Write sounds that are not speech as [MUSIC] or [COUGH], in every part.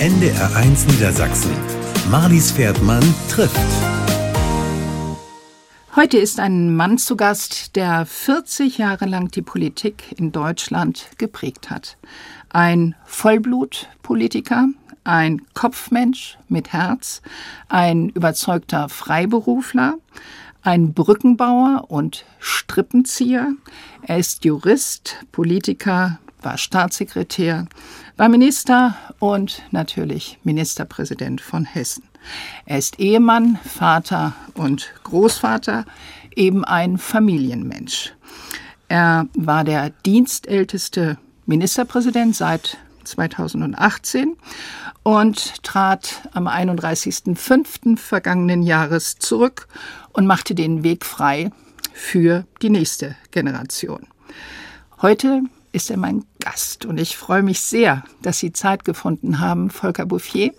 NDR1 Niedersachsen. Marlies Pferdmann trifft. Heute ist ein Mann zu Gast, der 40 Jahre lang die Politik in Deutschland geprägt hat. Ein Vollblutpolitiker, ein Kopfmensch mit Herz, ein überzeugter Freiberufler, ein Brückenbauer und Strippenzieher. Er ist Jurist, Politiker, war Staatssekretär, war Minister und natürlich Ministerpräsident von Hessen. Er ist Ehemann, Vater und Großvater, eben ein Familienmensch. Er war der dienstälteste Ministerpräsident seit 2018 und trat am 31.05. vergangenen Jahres zurück und machte den Weg frei für die nächste Generation. Heute ist er mein Gast und ich freue mich sehr, dass Sie Zeit gefunden haben, Volker Bouffier.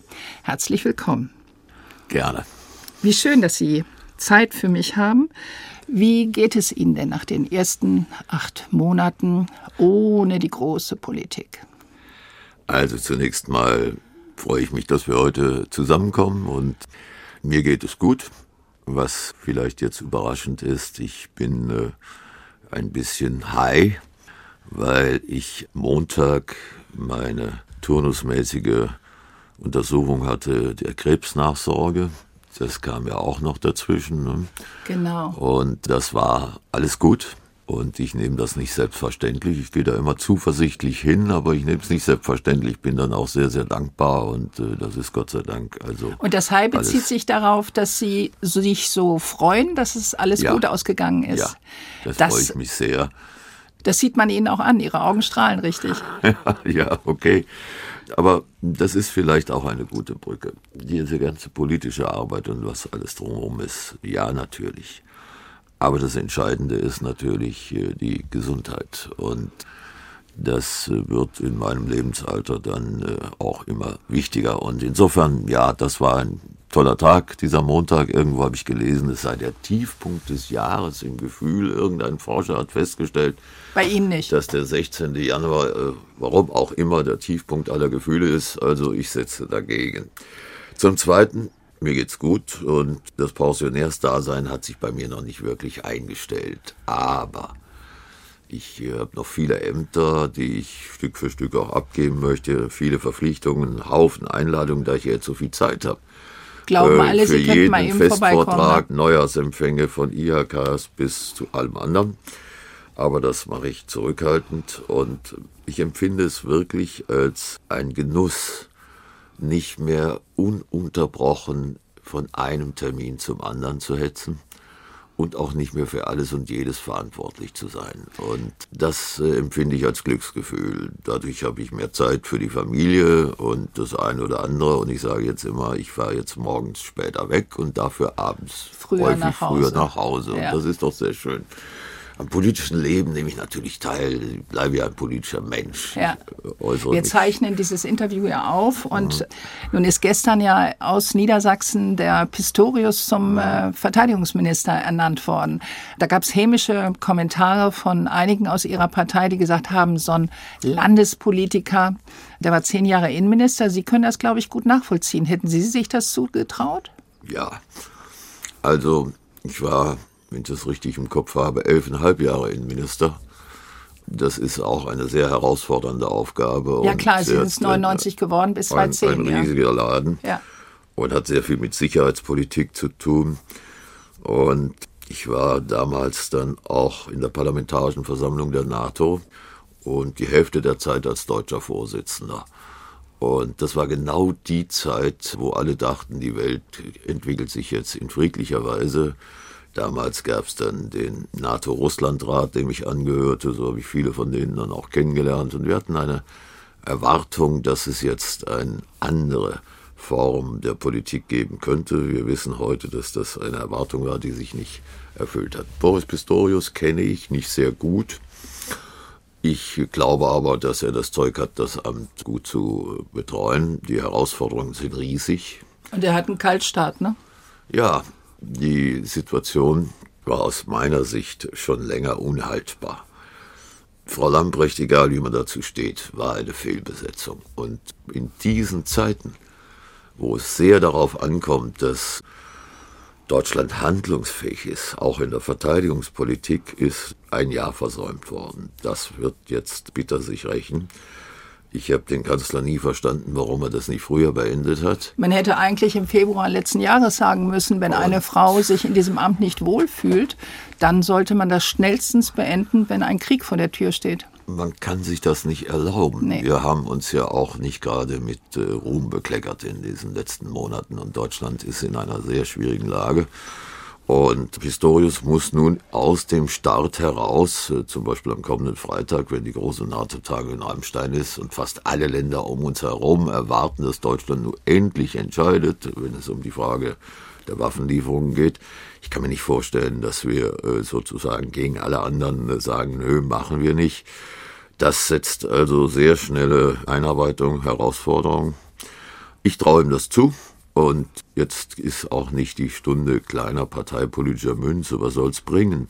Herzlich willkommen. Gerne. Wie schön, dass Sie Zeit für mich haben. Wie geht es Ihnen denn nach den ersten acht Monaten ohne die große Politik? Also zunächst mal freue ich mich, dass wir heute zusammenkommen und mir geht es gut. Was vielleicht jetzt überraschend ist, ich bin äh, ein bisschen high, weil ich Montag meine turnusmäßige Untersuchung hatte der Krebsnachsorge. Das kam ja auch noch dazwischen. Ne? Genau. Und das war alles gut. Und ich nehme das nicht selbstverständlich. Ich gehe da immer zuversichtlich hin, aber ich nehme es nicht selbstverständlich. Bin dann auch sehr, sehr dankbar und äh, das ist Gott sei Dank. Also und das Heil bezieht sich darauf, dass Sie sich so freuen, dass es alles ja. gut ausgegangen ist. Ja, das, das freue ich mich sehr. Das sieht man Ihnen auch an. Ihre Augen strahlen richtig. [LAUGHS] ja, okay. Aber das ist vielleicht auch eine gute Brücke. Diese ganze politische Arbeit und was alles drumherum ist, ja, natürlich. Aber das Entscheidende ist natürlich äh, die Gesundheit. Und das äh, wird in meinem Lebensalter dann äh, auch immer wichtiger. Und insofern, ja, das war ein toller Tag, dieser Montag. Irgendwo habe ich gelesen, es sei der Tiefpunkt des Jahres im Gefühl. Irgendein Forscher hat festgestellt, bei Ihnen nicht, dass der 16. Januar, warum auch immer, der Tiefpunkt aller Gefühle ist. Also ich setze dagegen. Zum Zweiten, mir geht's gut und das Pensionärsdasein hat sich bei mir noch nicht wirklich eingestellt. Aber ich habe noch viele Ämter, die ich Stück für Stück auch abgeben möchte, viele Verpflichtungen, Haufen Einladungen, da ich jetzt so viel Zeit habe. Glauben äh, alle, für Sie jeden mal eben Festvortrag, Neujahrsempfänge von IHKs bis zu allem anderen. Aber das mache ich zurückhaltend und ich empfinde es wirklich als ein Genuss, nicht mehr ununterbrochen von einem Termin zum anderen zu hetzen und auch nicht mehr für alles und jedes verantwortlich zu sein. Und das äh, empfinde ich als Glücksgefühl. Dadurch habe ich mehr Zeit für die Familie und das eine oder andere. Und ich sage jetzt immer, ich fahre jetzt morgens später weg und dafür abends früher häufig nach früher nach Hause. Ja. Und das ist doch sehr schön am politischen Leben nehme ich natürlich teil, ich bleibe ja ein politischer Mensch. Ja. Wir zeichnen dieses Interview ja auf und mhm. nun ist gestern ja aus Niedersachsen der Pistorius zum äh, Verteidigungsminister ernannt worden. Da gab es hämische Kommentare von einigen aus ihrer Partei, die gesagt haben, so ein Landespolitiker, der war zehn Jahre Innenminister, Sie können das, glaube ich, gut nachvollziehen. Hätten Sie sich das zugetraut? Ja, also ich war wenn ich das richtig im Kopf habe, elfeinhalb Jahre Innenminister. Das ist auch eine sehr herausfordernde Aufgabe. Ja klar, Sie sind 99 geworden bis 2010. Ein, ein riesiger Laden ja. und hat sehr viel mit Sicherheitspolitik zu tun. Und ich war damals dann auch in der Parlamentarischen Versammlung der NATO und die Hälfte der Zeit als deutscher Vorsitzender. Und das war genau die Zeit, wo alle dachten, die Welt entwickelt sich jetzt in friedlicher Weise. Damals gab es dann den NATO-Russland-Rat, dem ich angehörte. So habe ich viele von denen dann auch kennengelernt. Und wir hatten eine Erwartung, dass es jetzt eine andere Form der Politik geben könnte. Wir wissen heute, dass das eine Erwartung war, die sich nicht erfüllt hat. Boris Pistorius kenne ich nicht sehr gut. Ich glaube aber, dass er das Zeug hat, das Amt gut zu betreuen. Die Herausforderungen sind riesig. Und er hat einen Kaltstart, ne? Ja, die Situation war aus meiner Sicht schon länger unhaltbar. Frau Lamprecht, egal wie man dazu steht, war eine Fehlbesetzung. Und in diesen Zeiten, wo es sehr darauf ankommt, dass Deutschland handlungsfähig ist, auch in der Verteidigungspolitik, ist ein Jahr versäumt worden. Das wird jetzt bitter sich rächen. Ich habe den Kanzler nie verstanden, warum er das nicht früher beendet hat. Man hätte eigentlich im Februar letzten Jahres sagen müssen, wenn eine Frau sich in diesem Amt nicht wohlfühlt, dann sollte man das schnellstens beenden, wenn ein Krieg vor der Tür steht. Man kann sich das nicht erlauben. Nee. Wir haben uns ja auch nicht gerade mit äh, Ruhm bekleckert in diesen letzten Monaten und Deutschland ist in einer sehr schwierigen Lage. Und Pistorius muss nun aus dem Start heraus, äh, zum Beispiel am kommenden Freitag, wenn die große NATO-Tage in Rammstein ist und fast alle Länder um uns herum erwarten, dass Deutschland nun endlich entscheidet, wenn es um die Frage der Waffenlieferungen geht. Ich kann mir nicht vorstellen, dass wir äh, sozusagen gegen alle anderen äh, sagen, nö, machen wir nicht. Das setzt also sehr schnelle Einarbeitung, Herausforderungen. Ich traue ihm das zu. Und jetzt ist auch nicht die Stunde kleiner parteipolitischer Münze. Was soll's bringen?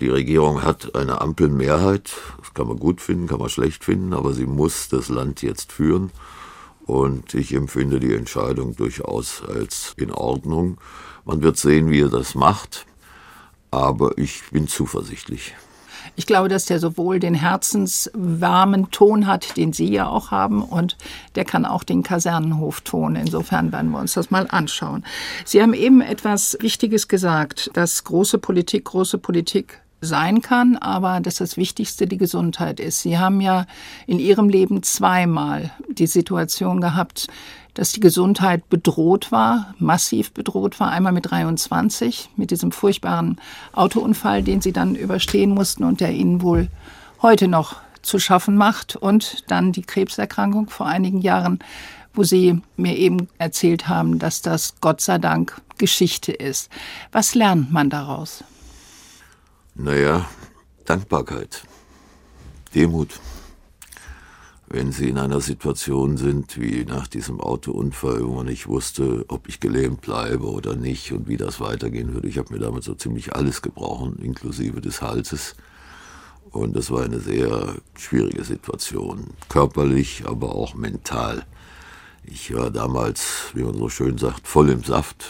Die Regierung hat eine Ampelmehrheit. Das kann man gut finden, kann man schlecht finden, aber sie muss das Land jetzt führen. Und ich empfinde die Entscheidung durchaus als in Ordnung. Man wird sehen, wie er das macht. Aber ich bin zuversichtlich. Ich glaube, dass der sowohl den herzenswarmen Ton hat, den Sie ja auch haben, und der kann auch den Kasernenhofton. Insofern werden wir uns das mal anschauen. Sie haben eben etwas Wichtiges gesagt, dass große Politik, große Politik sein kann, aber dass das Wichtigste die Gesundheit ist. Sie haben ja in Ihrem Leben zweimal die Situation gehabt, dass die Gesundheit bedroht war, massiv bedroht war. Einmal mit 23, mit diesem furchtbaren Autounfall, den sie dann überstehen mussten und der ihnen wohl heute noch zu schaffen macht. Und dann die Krebserkrankung vor einigen Jahren, wo sie mir eben erzählt haben, dass das Gott sei Dank Geschichte ist. Was lernt man daraus? Naja, Dankbarkeit, Demut wenn Sie in einer Situation sind wie nach diesem Autounfall, wo man nicht wusste, ob ich gelähmt bleibe oder nicht und wie das weitergehen würde. Ich habe mir damit so ziemlich alles gebrochen, inklusive des Halses. Und das war eine sehr schwierige Situation, körperlich, aber auch mental. Ich war damals, wie man so schön sagt, voll im Saft.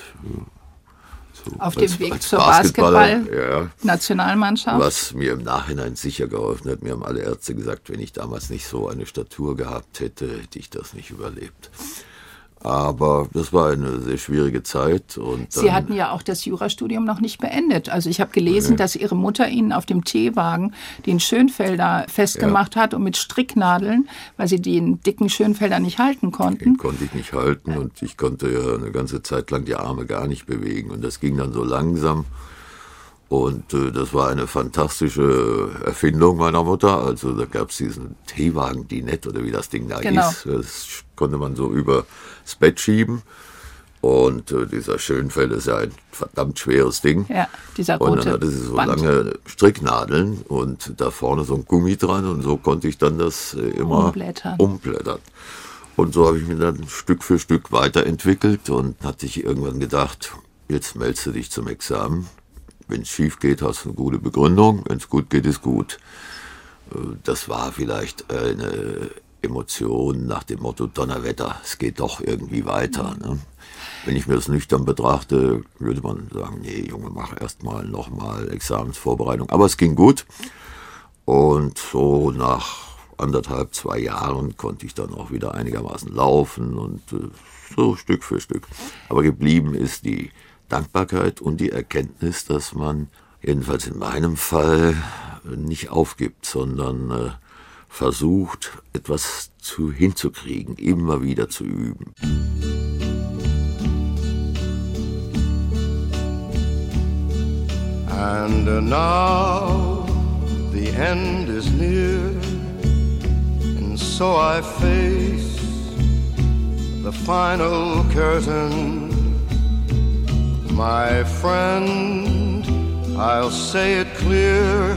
So Auf dem Weg zur Basketball-Nationalmannschaft. Ja, was mir im Nachhinein sicher geholfen hat. Mir haben alle Ärzte gesagt, wenn ich damals nicht so eine Statur gehabt hätte, hätte ich das nicht überlebt. Aber das war eine sehr schwierige Zeit. Und Sie hatten ja auch das Jurastudium noch nicht beendet. Also ich habe gelesen, nee. dass Ihre Mutter Ihnen auf dem Teewagen den Schönfelder festgemacht ja. hat und mit Stricknadeln, weil Sie den dicken Schönfelder nicht halten konnten. Den konnte ich nicht halten und ich konnte ja eine ganze Zeit lang die Arme gar nicht bewegen. Und das ging dann so langsam. Und äh, das war eine fantastische Erfindung meiner Mutter. Also da gab es diesen Teewagen, die nett oder wie das Ding da genau. ist. Das konnte man so übers Bett schieben. Und äh, dieser Schönfell ist ja ein verdammt schweres Ding. Ja, dieser rote Und dann hatte sie so Band. lange Stricknadeln und da vorne so ein Gummi dran und so konnte ich dann das äh, immer umblättern. umblättern. Und so habe ich mich dann Stück für Stück weiterentwickelt und hatte ich irgendwann gedacht, jetzt meldest du dich zum Examen wenn es schief geht, hast du eine gute Begründung. Wenn es gut geht, ist gut. Äh, das war vielleicht eine Emotion nach dem Motto Donnerwetter, es geht doch irgendwie weiter. Ne? Wenn ich mir das nüchtern betrachte, würde man sagen, nee, Junge, mach erstmal nochmal Examensvorbereitung. Aber es ging gut. Und so nach anderthalb, zwei Jahren konnte ich dann auch wieder einigermaßen laufen und äh, so Stück für Stück. Aber geblieben ist die Dankbarkeit und die Erkenntnis, dass man jedenfalls in meinem Fall nicht aufgibt, sondern äh, versucht, etwas zu hinzukriegen, immer wieder zu üben. And now the end is near, and so I face the final curtain. My friend, I'll say it clear,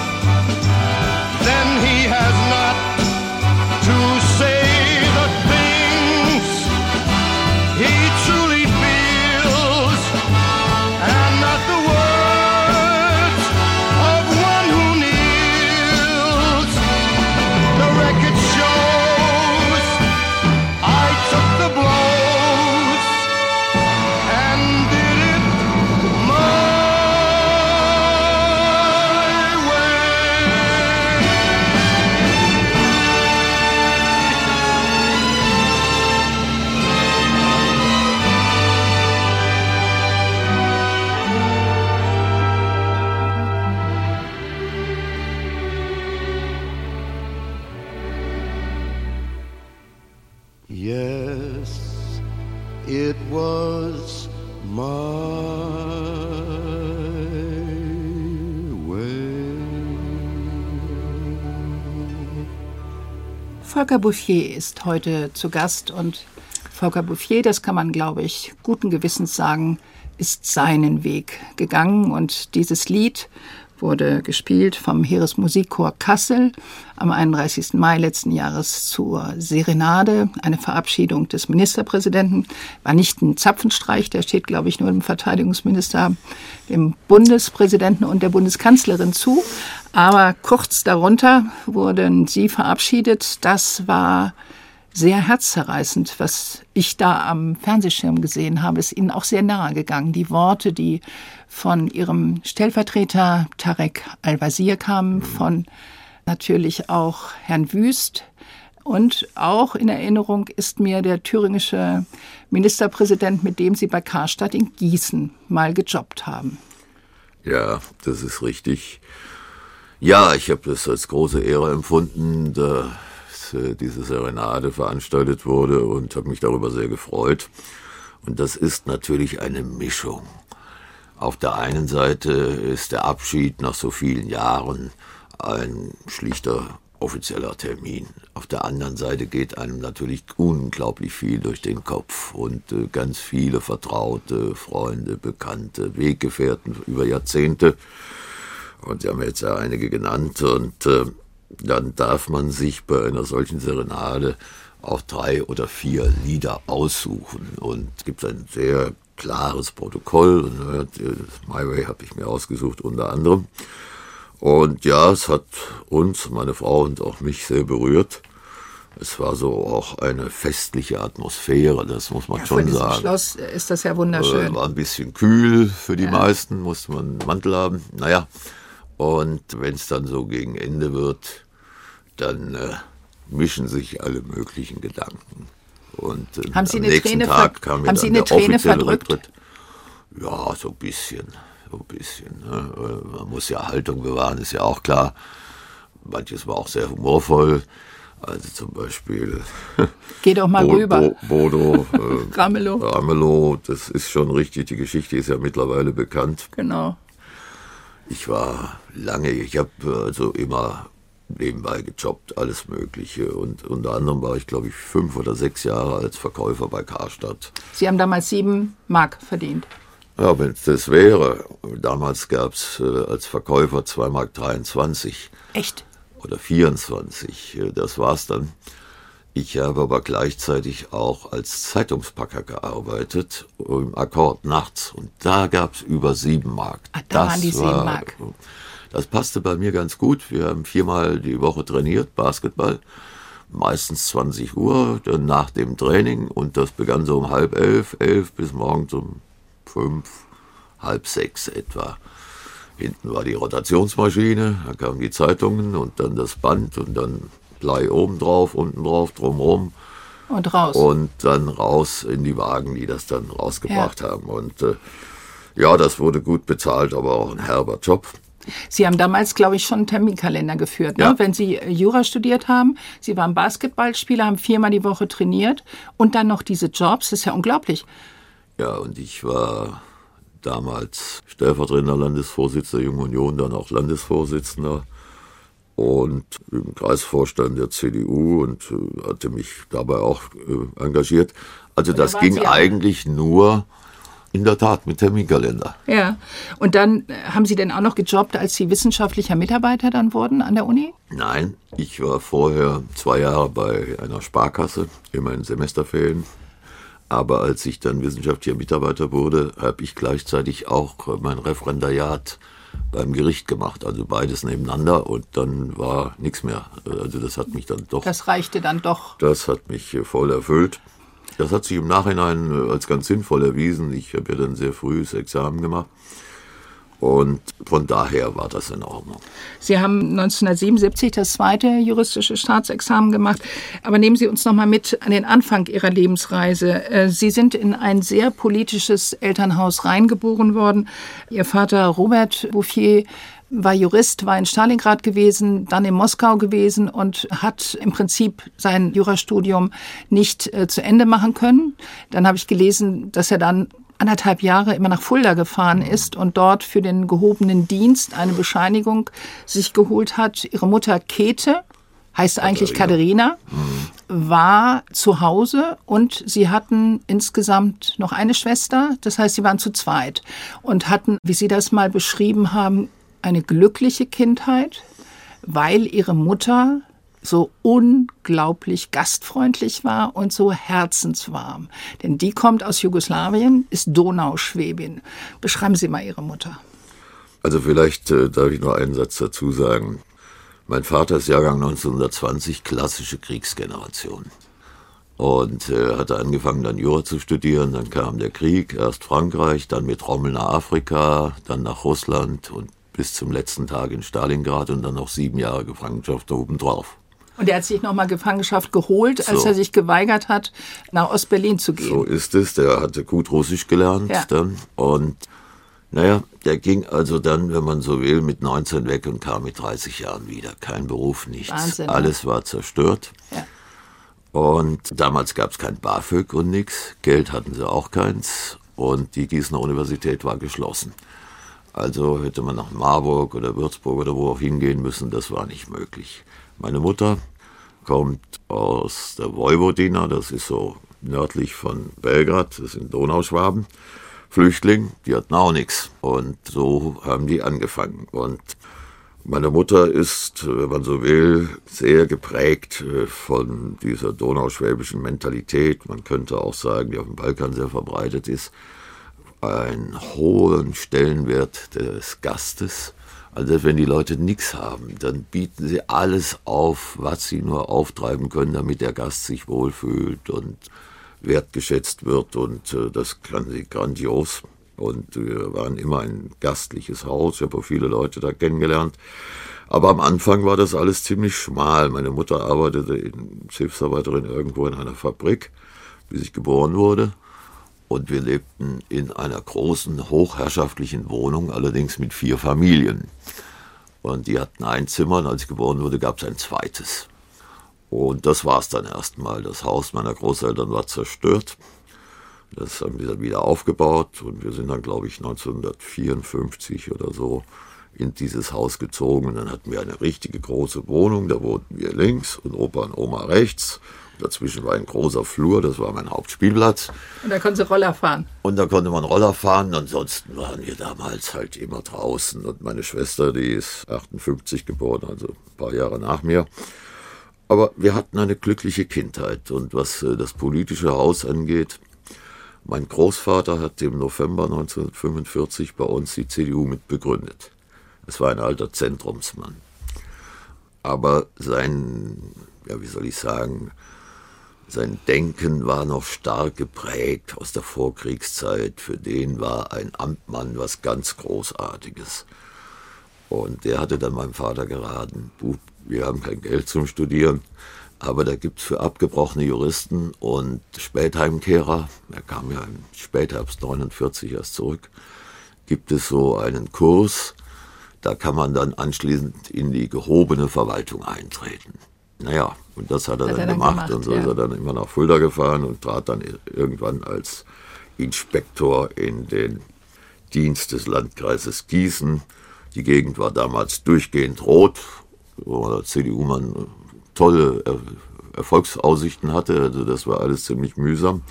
Volker Bouffier ist heute zu Gast und Volker Bouffier, das kann man, glaube ich, guten Gewissens sagen, ist seinen Weg gegangen und dieses Lied wurde gespielt vom Heeresmusikchor Kassel am 31. Mai letzten Jahres zur Serenade, eine Verabschiedung des Ministerpräsidenten. War nicht ein Zapfenstreich, der steht, glaube ich, nur dem Verteidigungsminister, dem Bundespräsidenten und der Bundeskanzlerin zu. Aber kurz darunter wurden sie verabschiedet. Das war sehr herzzerreißend, was ich da am Fernsehschirm gesehen habe, ist ihnen auch sehr nahe gegangen. Die Worte, die von ihrem Stellvertreter Tarek Al-Wazir kamen, von natürlich auch Herrn Wüst. Und auch in Erinnerung ist mir der thüringische Ministerpräsident, mit dem sie bei Karstadt in Gießen mal gejobbt haben. Ja, das ist richtig. Ja, ich habe das als große Ehre empfunden, äh, diese Serenade veranstaltet wurde und habe mich darüber sehr gefreut. Und das ist natürlich eine Mischung. Auf der einen Seite ist der Abschied nach so vielen Jahren ein schlichter offizieller Termin. Auf der anderen Seite geht einem natürlich unglaublich viel durch den Kopf und äh, ganz viele Vertraute, Freunde, Bekannte, Weggefährten über Jahrzehnte. Und Sie haben jetzt ja einige genannt und äh, dann darf man sich bei einer solchen Serenade auch drei oder vier Lieder aussuchen und es gibt ein sehr klares Protokoll. Ne, My Way habe ich mir ausgesucht unter anderem. Und ja, es hat uns, meine Frau und auch mich sehr berührt. Es war so auch eine festliche Atmosphäre, das muss man Ja, schon sagen. Schloss ist das ja wunderschön. Äh, war ein bisschen kühl für die Ja. meisten, musste man einen Mantel haben. Naja, und wenn es dann so gegen Ende wird, dann äh, mischen sich alle möglichen Gedanken. Und äh, Haben Sie am eine nächsten Träne Tag kam ja haben Sie eine der Träne verdrückt? Rücktritt. Ja, so ein bisschen, so ein bisschen. Ne? Äh, Man muss ja Haltung bewahren, ist ja auch klar. Manches war auch sehr humorvoll. Also zum Beispiel [LAUGHS] Geh doch mal Bo- rüber. Bo- Bodo, [LAUGHS] äh, Ramelow. Ramelow, das ist schon richtig. Die Geschichte ist ja mittlerweile bekannt. Genau. Ich war lange, ich habe also immer nebenbei gejobbt, alles Mögliche. Und unter anderem war ich, glaube ich, fünf oder sechs Jahre als Verkäufer bei Karstadt. Sie haben damals sieben Mark verdient. Ja, wenn es das wäre. Damals gab es äh, als Verkäufer 2,23 Mark Echt? oder 24. äh, Das war's dann. Ich habe aber gleichzeitig auch als Zeitungspacker gearbeitet, im Akkord nachts. Und da gab's über sieben Mark. Ah, da waren die sieben Mark. Das passte bei mir ganz gut. Wir haben viermal die Woche trainiert, Basketball. Meistens 20 Uhr, dann nach dem Training. Und das begann so um halb elf, elf bis morgens um fünf, halb sechs etwa. Hinten war die Rotationsmaschine, da kamen die Zeitungen und dann das Band und dann Blei oben drauf, unten drauf, drumherum Und raus. und dann raus in die Wagen, die das dann rausgebracht haben. Und äh, ja, das wurde gut bezahlt, aber auch ein herber Job. Sie haben damals, glaube ich, schon einen Terminkalender geführt, ne? Ja. wenn Sie äh, Jura studiert haben. Sie waren Basketballspieler, haben viermal die Woche trainiert und dann noch diese Jobs. Das ist ja unglaublich. Ja, und ich war damals stellvertretender Landesvorsitzender der Jungen Union, dann auch Landesvorsitzender und im Kreisvorstand der CDU und äh, hatte mich dabei auch äh, engagiert. Also das ging Sie eigentlich nur in der Tat mit Terminkalender. Ja. Und dann äh, haben Sie denn auch noch gejobbt, als Sie wissenschaftlicher Mitarbeiter dann wurden an der Uni? Nein, ich war vorher zwei Jahre bei einer Sparkasse, immer in Semesterferien. Aber als ich dann wissenschaftlicher Mitarbeiter wurde, habe ich gleichzeitig auch mein Referendariat beim Gericht gemacht. Also beides nebeneinander und dann war nichts mehr. Also das hat mich dann doch, Das reichte dann doch. das hat mich äh, voll erfüllt. Das hat sich im Nachhinein äh, als ganz sinnvoll erwiesen. Ich habe ja dann sehr früh das Examen gemacht. Und von daher war das in Ordnung. Sie haben 1977 das zweite juristische Staatsexamen gemacht. Aber nehmen Sie uns noch mal mit an den Anfang Ihrer Lebensreise. Äh, Sie sind in ein sehr politisches Elternhaus reingeboren worden. Ihr Vater Robert Bouffier war Jurist, war in Stalingrad gewesen, dann in Moskau gewesen und hat im Prinzip sein Jurastudium nicht äh, zu Ende machen können. Dann habe ich gelesen, dass er dann anderthalb Jahre immer nach Fulda gefahren ist und dort für den gehobenen Dienst eine Bescheinigung sich geholt hat. Ihre Mutter Käthe, heißt eigentlich Katharina, war zu Hause und sie hatten insgesamt noch eine Schwester. Das heißt, sie waren zu zweit und hatten, wie Sie das mal beschrieben haben, eine glückliche Kindheit, weil ihre Mutter so unglaublich gastfreundlich war und so herzenswarm. Denn die kommt aus Jugoslawien, ist Donauschwäbin. Beschreiben Sie mal Ihre Mutter. Also vielleicht äh, darf ich noch einen Satz dazu sagen. Mein Vater ist Jahrgang 1920, klassische Kriegsgeneration. Und äh, hatte angefangen dann Jura zu studieren, dann kam der Krieg, erst Frankreich, dann mit Rommel nach Afrika, dann nach Russland und bis zum letzten Tag in Stalingrad und dann noch sieben Jahre Gefangenschaft obendrauf. Und er hat sich nochmal Gefangenschaft geholt, als So. er sich geweigert hat, nach Ostberlin zu gehen. So ist es. Der hatte gut Russisch gelernt Ja. dann. Und naja, der ging also dann, wenn man so will, mit 19 weg und kam mit 30 Jahren wieder. Kein Beruf, nichts. Wahnsinn, ne? Alles war zerstört. Ja. Und damals gab es kein BAföG und nix. Geld hatten sie auch keins. Und die Gießener Universität war geschlossen. Also hätte man nach Marburg oder Würzburg oder wo auch hingehen müssen, das war nicht möglich. Meine Mutter kommt aus der Vojvodina, das ist so nördlich von Belgrad, das sind Donauschwaben. Flüchtling, die hatten auch nichts. Und so haben die angefangen. Und meine Mutter ist, wenn man so will, sehr geprägt äh, von dieser donauschwäbischen Mentalität. Man könnte auch sagen, die auf dem Balkan sehr verbreitet ist. Einen hohen Stellenwert des Gastes. Also wenn die Leute nichts haben, dann bieten sie alles auf, was sie nur auftreiben können, damit der Gast sich wohlfühlt und wertgeschätzt wird. Und äh, das kann sie grandios. Und wir waren immer ein gastliches Haus. Ich habe viele Leute da kennengelernt. Aber am Anfang war das alles ziemlich schmal. Meine Mutter arbeitete in, Hilfsarbeiterin irgendwo in einer Fabrik, bis ich geboren wurde. Und wir lebten in einer großen, hochherrschaftlichen Wohnung, allerdings mit vier Familien. Und die hatten ein Zimmer und als ich geboren wurde, gab es ein zweites. Und das war es dann erstmal. Das Haus meiner Großeltern war zerstört. Das haben wir dann wieder aufgebaut und wir sind dann, glaube ich, 1954 oder so in dieses Haus gezogen. Und dann hatten wir eine richtige große Wohnung, da wohnten wir links und Opa und Oma rechts. Dazwischen war ein großer Flur, das war mein Hauptspielplatz. Und da konnten Sie Roller fahren. Und da konnte man Roller fahren. Ansonsten waren wir damals halt immer draußen. Und meine Schwester, die ist 58 geboren, also ein paar Jahre nach mir. Aber wir hatten eine glückliche Kindheit. Und was äh, das politische Haus angeht, mein Großvater hat im November 1945 bei uns die CDU mitbegründet. Es war ein alter Zentrumsmann. Aber sein, ja, wie soll ich sagen, sein Denken war noch stark geprägt aus der Vorkriegszeit. Für den war ein Amtmann was ganz Großartiges. Und der hatte dann meinem Vater geraten, Bub, wir haben kein Geld zum Studieren, aber da gibt's für abgebrochene Juristen und Spätheimkehrer, er kam ja im Spätherbst 49 erst zurück, gibt es so einen Kurs, Da kann man dann anschließend in die gehobene Verwaltung eintreten. Naja, und das hat er, Hat dann, er dann gemacht. gemacht, und so ja. ist er dann immer nach Fulda gefahren und trat dann irgendwann als Inspektor in den Dienst des Landkreises Gießen. Die Gegend war damals durchgehend rot, wo der CDU-Mann tolle Er- Erfolgsaussichten hatte. Also das war alles ziemlich mühsam.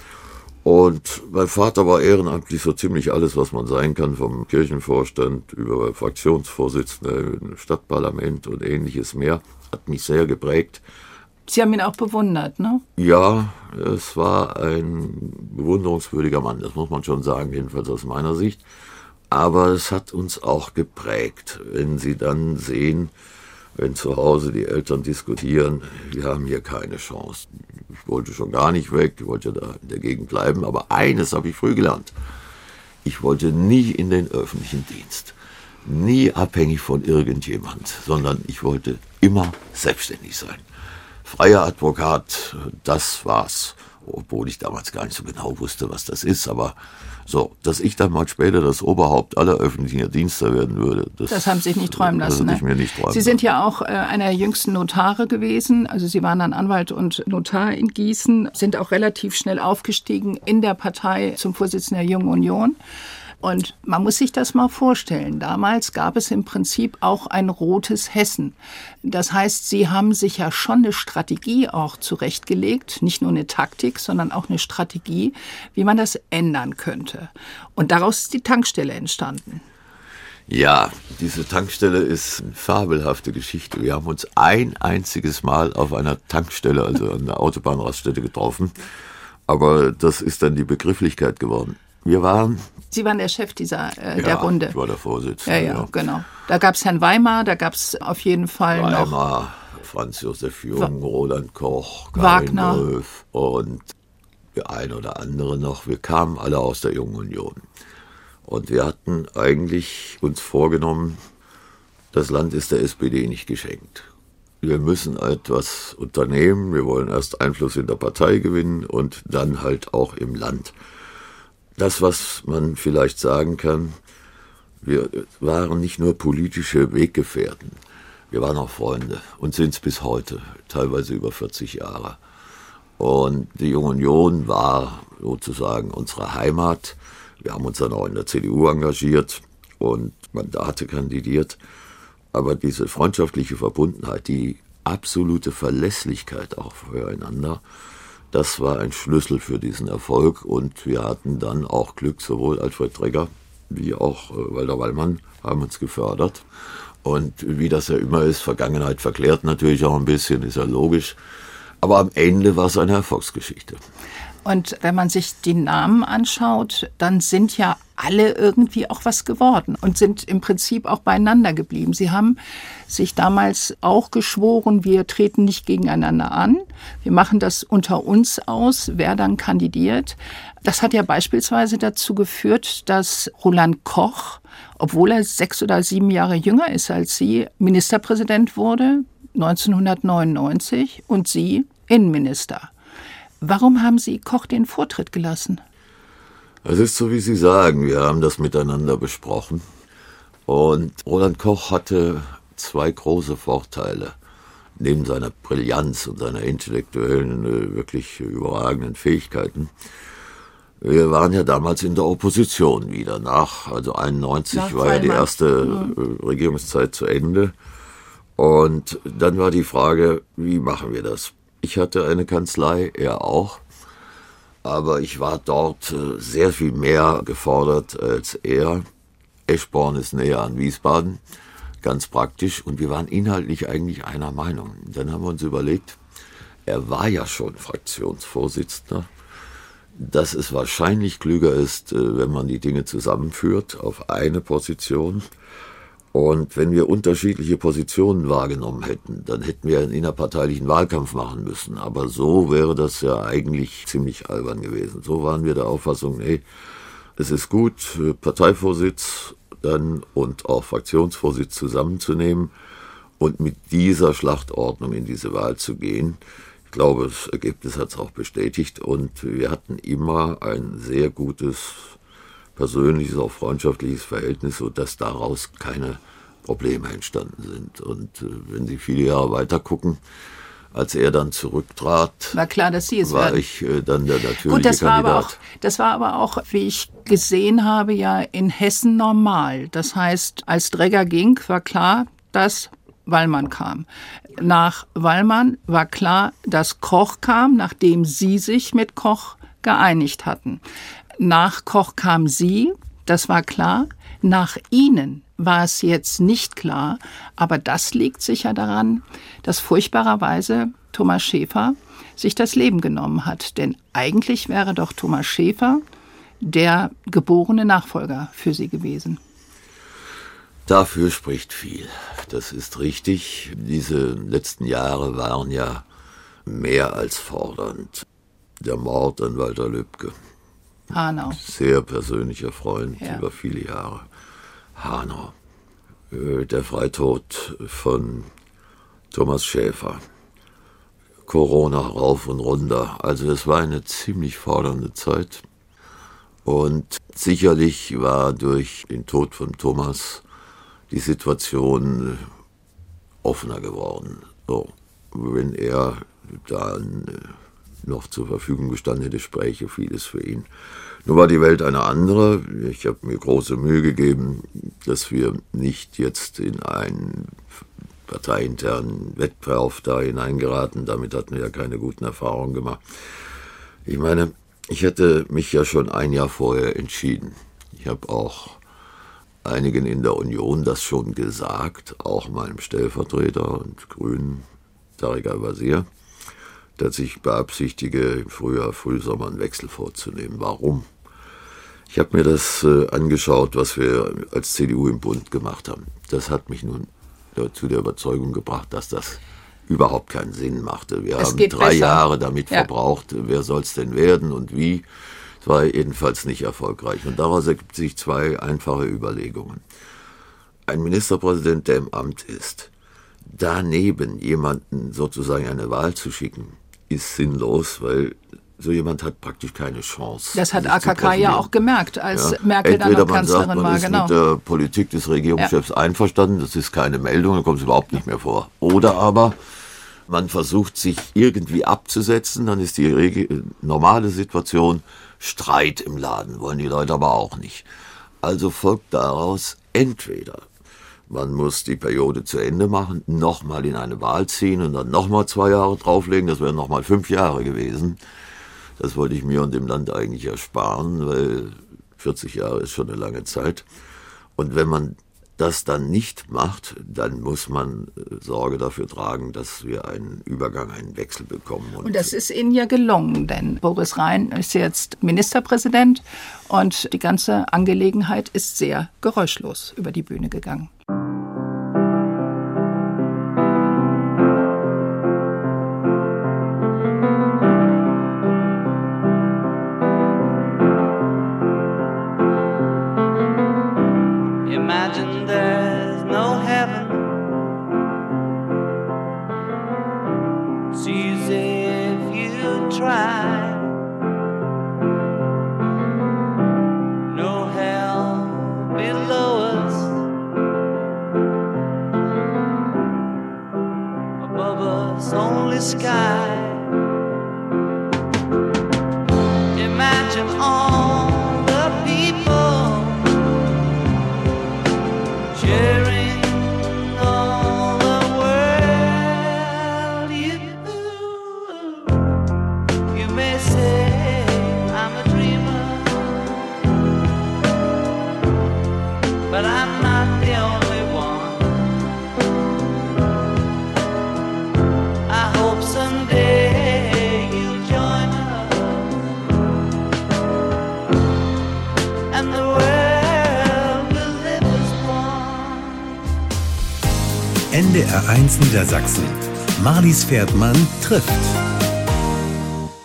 Und mein Vater war ehrenamtlich so ziemlich alles, was man sein kann, vom Kirchenvorstand über Fraktionsvorsitzender im Stadtparlament und ähnliches mehr. Hat mich sehr geprägt. Sie haben ihn auch bewundert, ne? Ja, es war ein bewunderungswürdiger Mann, das muss man schon sagen, jedenfalls aus meiner Sicht. Aber es hat uns auch geprägt, wenn Sie dann sehen, wenn zu Hause die Eltern diskutieren, wir haben hier keine Chance. Ich wollte schon gar nicht weg, ich wollte da in der Gegend bleiben, aber eines habe ich früh gelernt. Ich wollte nie in den öffentlichen Dienst, nie abhängig von irgendjemand, sondern ich wollte immer selbstständig sein. Freier Advokat, das war's. Obwohl ich damals gar nicht so genau wusste, was das ist. Aber so, dass ich dann mal später das Oberhaupt aller öffentlichen Dienste werden würde, das, Das haben Sie sich nicht träumen das lassen. ich ne? mir nicht träumen Sie sind ja auch äh, einer der jüngsten Notare gewesen. Also Sie waren dann Anwalt und Notar in Gießen, sind auch relativ schnell aufgestiegen in der Partei zum Vorsitzenden der Jungen Union. Und man muss sich das mal vorstellen. Damals gab es im Prinzip auch ein rotes Hessen. Das heißt, Sie haben sich ja schon eine Strategie auch zurechtgelegt, nicht nur eine Taktik, sondern auch eine Strategie, wie man das ändern könnte. Und daraus ist die Tankstelle entstanden. Ja, diese Tankstelle ist eine fabelhafte Geschichte. Wir haben uns ein einziges Mal auf einer Tankstelle, also an der Autobahnraststätte getroffen. Aber das ist dann die Begrifflichkeit geworden. Wir waren. Sie waren der Chef dieser äh, ja, der Runde. Ich war der Vorsitzende. Ja, ja, genau. Da gab es Herrn Weimar, da gab es auf jeden Fall noch Weimar, Franz Josef Jung, Roland Koch, Wagner. Karin Löw und der ein oder andere noch. Wir kamen alle aus der Jungen Union. Und wir hatten eigentlich uns vorgenommen, das Land ist der SPD nicht geschenkt. Wir müssen etwas unternehmen. Wir wollen erst Einfluss in der Partei gewinnen und dann halt auch im Land. Das, was man vielleicht sagen kann, wir waren nicht nur politische Weggefährten, wir waren auch Freunde und sind es bis heute, teilweise über 40 Jahre. Und die Junge Union war sozusagen unsere Heimat. Wir haben uns dann auch in der CDU engagiert und Mandate kandidiert. Aber diese freundschaftliche Verbundenheit, die absolute Verlässlichkeit auch füreinander, das war ein Schlüssel für diesen Erfolg. Und wir hatten dann auch Glück, sowohl Alfred Tregger wie auch äh, Walter Wallmann haben uns gefördert. Und wie das ja immer ist, Vergangenheit verklärt natürlich auch ein bisschen, ist ja logisch. Aber am Ende war es eine Erfolgsgeschichte. Und wenn man sich die Namen anschaut, dann sind ja alle irgendwie auch was geworden und sind im Prinzip auch beieinander geblieben. Sie haben sich damals auch geschworen, wir treten nicht gegeneinander an. Wir machen das unter uns aus, wer dann kandidiert. Das hat ja beispielsweise dazu geführt, dass Roland Koch, obwohl er sechs oder sieben Jahre jünger ist als Sie, Ministerpräsident wurde 1999 und Sie Innenminister. Warum haben Sie Koch den Vortritt gelassen? Es ist so, wie Sie sagen, wir haben das miteinander besprochen. Und Roland Koch hatte zwei große Vorteile. Neben seiner Brillanz und seiner intellektuellen, äh, wirklich überragenden Fähigkeiten. Wir waren ja damals in der Opposition wieder nach, also 91 Nach war ja die erste äh, Regierungszeit zu Ende. Und dann war die Frage, wie machen wir das? Ich hatte eine Kanzlei, er auch. Aber ich war dort äh, sehr viel mehr gefordert als er. Eschborn ist näher an Wiesbaden, ganz praktisch. Und wir waren inhaltlich eigentlich einer Meinung. Dann haben wir uns überlegt, er war ja schon Fraktionsvorsitzender, dass es wahrscheinlich klüger ist, äh, wenn man die Dinge zusammenführt auf eine Position. Und wenn wir unterschiedliche Positionen wahrgenommen hätten, dann hätten wir einen innerparteilichen Wahlkampf machen müssen. Aber so wäre das ja eigentlich ziemlich albern gewesen. So waren wir der Auffassung, nee, es ist gut, Parteivorsitz dann und auch Fraktionsvorsitz zusammenzunehmen und mit dieser Schlachtordnung in diese Wahl zu gehen. Ich glaube, das Ergebnis hat es auch bestätigt und wir hatten immer ein sehr gutes persönliches, auch freundschaftliches Verhältnis, sodass daraus keine Probleme entstanden sind. Und äh, wenn Sie viele Jahre weiter gucken, als er dann zurücktrat, war klar, dass Sie es war werden. ich äh, dann der natürliche Gut, das war, Kandidat. aber auch, das war aber auch, wie ich gesehen habe, ja in Hessen normal. Das heißt, als Dregger ging, war klar, dass Wallmann kam. Nach Wallmann war klar, dass Koch kam, nachdem Sie sich mit Koch geeinigt hatten. Nach Koch kam Sie, das war klar. Nach Ihnen war es jetzt nicht klar, aber das liegt sicher daran, dass furchtbarerweise Thomas Schäfer sich das Leben genommen hat. Denn eigentlich wäre doch Thomas Schäfer der geborene Nachfolger für Sie gewesen. Dafür spricht viel. Das ist richtig. Diese letzten Jahre waren ja mehr als fordernd. Der Mord an Walter Lübcke, Hanau. sehr persönlicher Freund Ja. über viele Jahre. Hanau. Äh, Der Freitod von Thomas Schäfer. Corona rauf und runter. Also es war eine ziemlich fordernde Zeit. Und sicherlich war durch den Tod von Thomas die Situation äh, offener geworden. So, wenn er dann äh, noch zur Verfügung gestanden hätte, spräche vieles für ihn. Nun war die Welt eine andere. Ich habe mir große Mühe gegeben, dass wir nicht jetzt in einen parteiinternen Wettbewerb da hineingeraten. Damit hatten wir ja keine guten Erfahrungen gemacht. Ich meine, ich hätte mich ja schon ein Jahr vorher entschieden. Ich habe auch einigen in der Union das schon gesagt, auch meinem Stellvertreter und Grünen, Tarek Al-Wazir, dass ich beabsichtige, im Frühjahr, Frühsommer einen Wechsel vorzunehmen. Warum? Ich habe mir das äh, angeschaut, was wir als CDU im Bund gemacht haben. Das hat mich nun zu der Überzeugung gebracht, dass das überhaupt keinen Sinn machte. Wir Es haben drei besser. Jahre damit Ja. verbraucht. Wer soll es denn werden und wie? Es war jedenfalls nicht erfolgreich. Und daraus ergibt sich zwei einfache Überlegungen. Ein Ministerpräsident, der im Amt ist, daneben jemanden sozusagen eine Wahl zu schicken, ist sinnlos, weil so jemand hat praktisch keine Chance. Das hat AKK ja auch gemerkt, als Ja. Merkel dann Entweder noch man sagt, Kanzlerin man war. ist Genau. mit der Politik des Regierungschefs einverstanden, das ist keine Meldung, dann kommt es überhaupt nicht mehr vor. Oder aber man versucht sich irgendwie abzusetzen, dann ist die Rege normale Situation Streit im Laden, wollen die Leute aber auch nicht. Also folgt daraus entweder man muss die Periode zu Ende machen, nochmal in eine Wahl ziehen und dann nochmal zwei Jahre drauflegen, das wären nochmal fünf Jahre gewesen. Das wollte ich mir und dem Land eigentlich ersparen, weil 40 Jahre ist schon eine lange Zeit. Und wenn man das dann nicht macht, dann muss man äh, Sorge dafür tragen, dass wir einen Übergang, einen Wechsel bekommen. Und das ist Ihnen ja gelungen, denn Boris Rhein ist jetzt Ministerpräsident und die ganze Angelegenheit ist sehr geräuschlos über die Bühne gegangen. NDR1 Niedersachsen. Marlies Pferdmann trifft.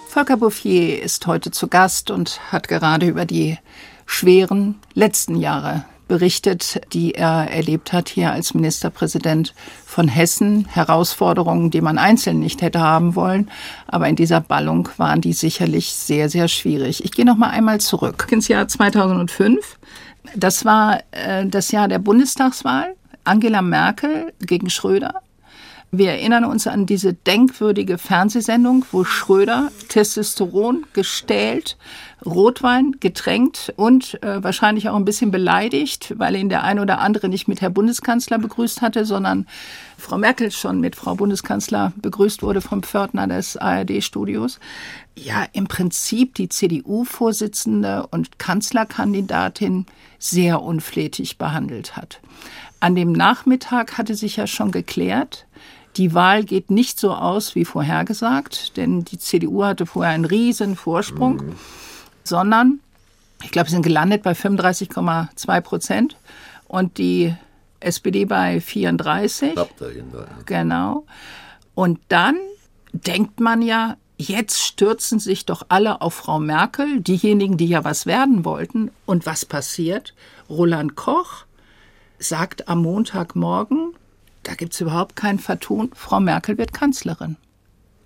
Volker Bouffier ist heute zu Gast und hat gerade über die schweren letzten Jahre berichtet, die er erlebt hat hier als Ministerpräsident von Hessen. Herausforderungen, die man einzeln nicht hätte haben wollen. Aber in dieser Ballung waren die sicherlich sehr, sehr schwierig. Ich gehe noch mal einmal zurück ins Jahr 2005. Das war äh, das Jahr der Bundestagswahl. Angela Merkel gegen Schröder. Wir erinnern uns an diese denkwürdige Fernsehsendung, wo Schröder Testosteron gestählt, Rotwein getränkt und äh, wahrscheinlich auch ein bisschen beleidigt, weil ihn der ein oder andere nicht mit Herr Bundeskanzler begrüßt hatte, sondern Frau Merkel schon mit Frau Bundeskanzler begrüßt wurde vom Pförtner des ARD-Studios. Ja, im Prinzip die CDU-Vorsitzende und Kanzlerkandidatin sehr unflätig behandelt hat. An dem Nachmittag hatte sich ja schon geklärt, die Wahl geht nicht so aus wie vorhergesagt, denn die CDU hatte vorher einen riesen Vorsprung, mhm. sondern ich glaube, sie sind gelandet bei 35,2 Prozent und die SPD bei 34. Knapp dahinter. Genau. Und dann denkt man ja, jetzt stürzen sich doch alle auf Frau Merkel, diejenigen, die ja was werden wollten. Und was passiert? Roland Koch sagt am Montagmorgen, da gibt es überhaupt kein Vertun, Frau Merkel wird Kanzlerin.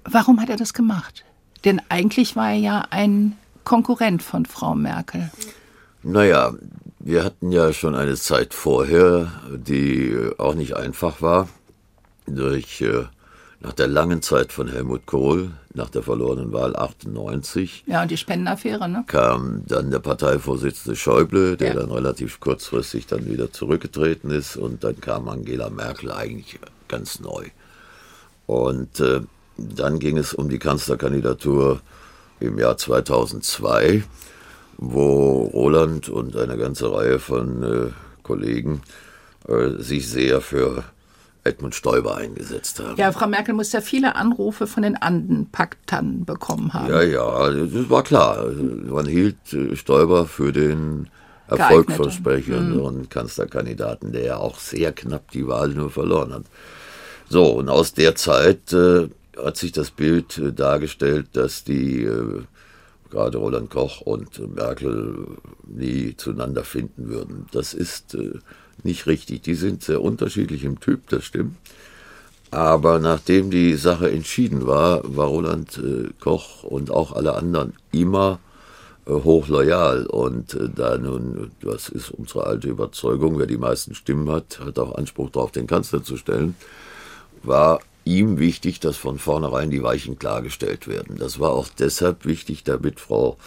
Warum hat er das gemacht? Denn eigentlich war er ja ein Konkurrent von Frau Merkel. Naja, wir hatten ja schon eine Zeit vorher, die auch nicht einfach war. Durch, äh, nach der langen Zeit von Helmut Kohl, nach der verlorenen Wahl 98. Ja, und die Spendenaffäre, ne? Kam dann der Parteivorsitzende Schäuble, der ja. dann relativ kurzfristig dann wieder zurückgetreten ist. Und dann kam Angela Merkel eigentlich ganz neu. Und äh, dann ging es um die Kanzlerkandidatur im Jahr 2002, wo Roland und eine ganze Reihe von äh, Kollegen äh, sich sehr für Edmund Stoiber eingesetzt haben. Ja, Frau Merkel muss ja viele Anrufe von den Andenpaktern bekommen haben. Ja, ja, das war klar. Man hielt äh, Stoiber für den erfolgversprechenden mhm. Kanzlerkandidaten, der ja auch sehr knapp die Wahl nur verloren hat. So, und aus der Zeit äh, hat sich das Bild äh, dargestellt, dass die äh, gerade Roland Koch und Merkel nie zueinander finden würden. Das ist äh, nicht richtig. Die sind sehr unterschiedlich im Typ, das stimmt. Aber nachdem die Sache entschieden war, war Roland äh, Koch und auch alle anderen immer äh, hochloyal. Und äh, da nun, das ist unsere alte Überzeugung, wer die meisten Stimmen hat, hat auch Anspruch darauf, den Kanzler zu stellen, war ihm wichtig, dass von vornherein die Weichen klargestellt werden. Das war auch deshalb wichtig, damit Frau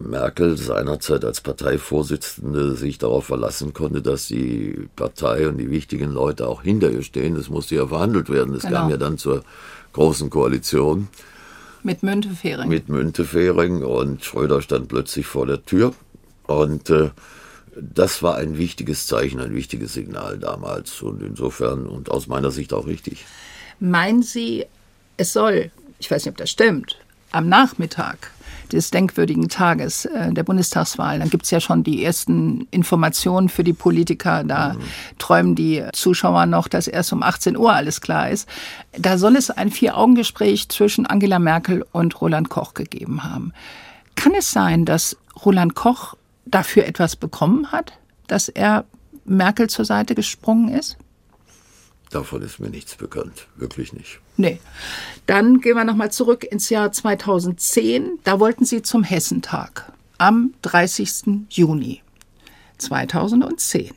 Merkel seinerzeit als Parteivorsitzende sich darauf verlassen konnte, dass die Partei und die wichtigen Leute auch hinter ihr stehen. Das musste ja verhandelt werden. Es genau. kam ja dann zur großen Koalition. Mit Müntefering. Mit Müntefering und Schröder stand plötzlich vor der Tür. Und äh, das war ein wichtiges Zeichen, ein wichtiges Signal damals. Und insofern und aus meiner Sicht auch richtig. Meinen Sie, es soll, ich weiß nicht, ob das stimmt, am Nachmittag des denkwürdigen Tages äh, der Bundestagswahl. Dann gibt es ja schon die ersten Informationen für die Politiker. Da mhm. träumen die Zuschauer noch, dass erst um 18 Uhr alles klar ist. Da soll es ein Vier-Augen-Gespräch zwischen Angela Merkel und Roland Koch gegeben haben. Kann es sein, dass Roland Koch dafür etwas bekommen hat, dass er Merkel zur Seite gesprungen ist? Davon ist mir nichts bekannt, wirklich nicht. Nee. Dann gehen wir nochmal zurück ins Jahr 2010. Da wollten Sie zum Hessentag am 30. Juni 2010.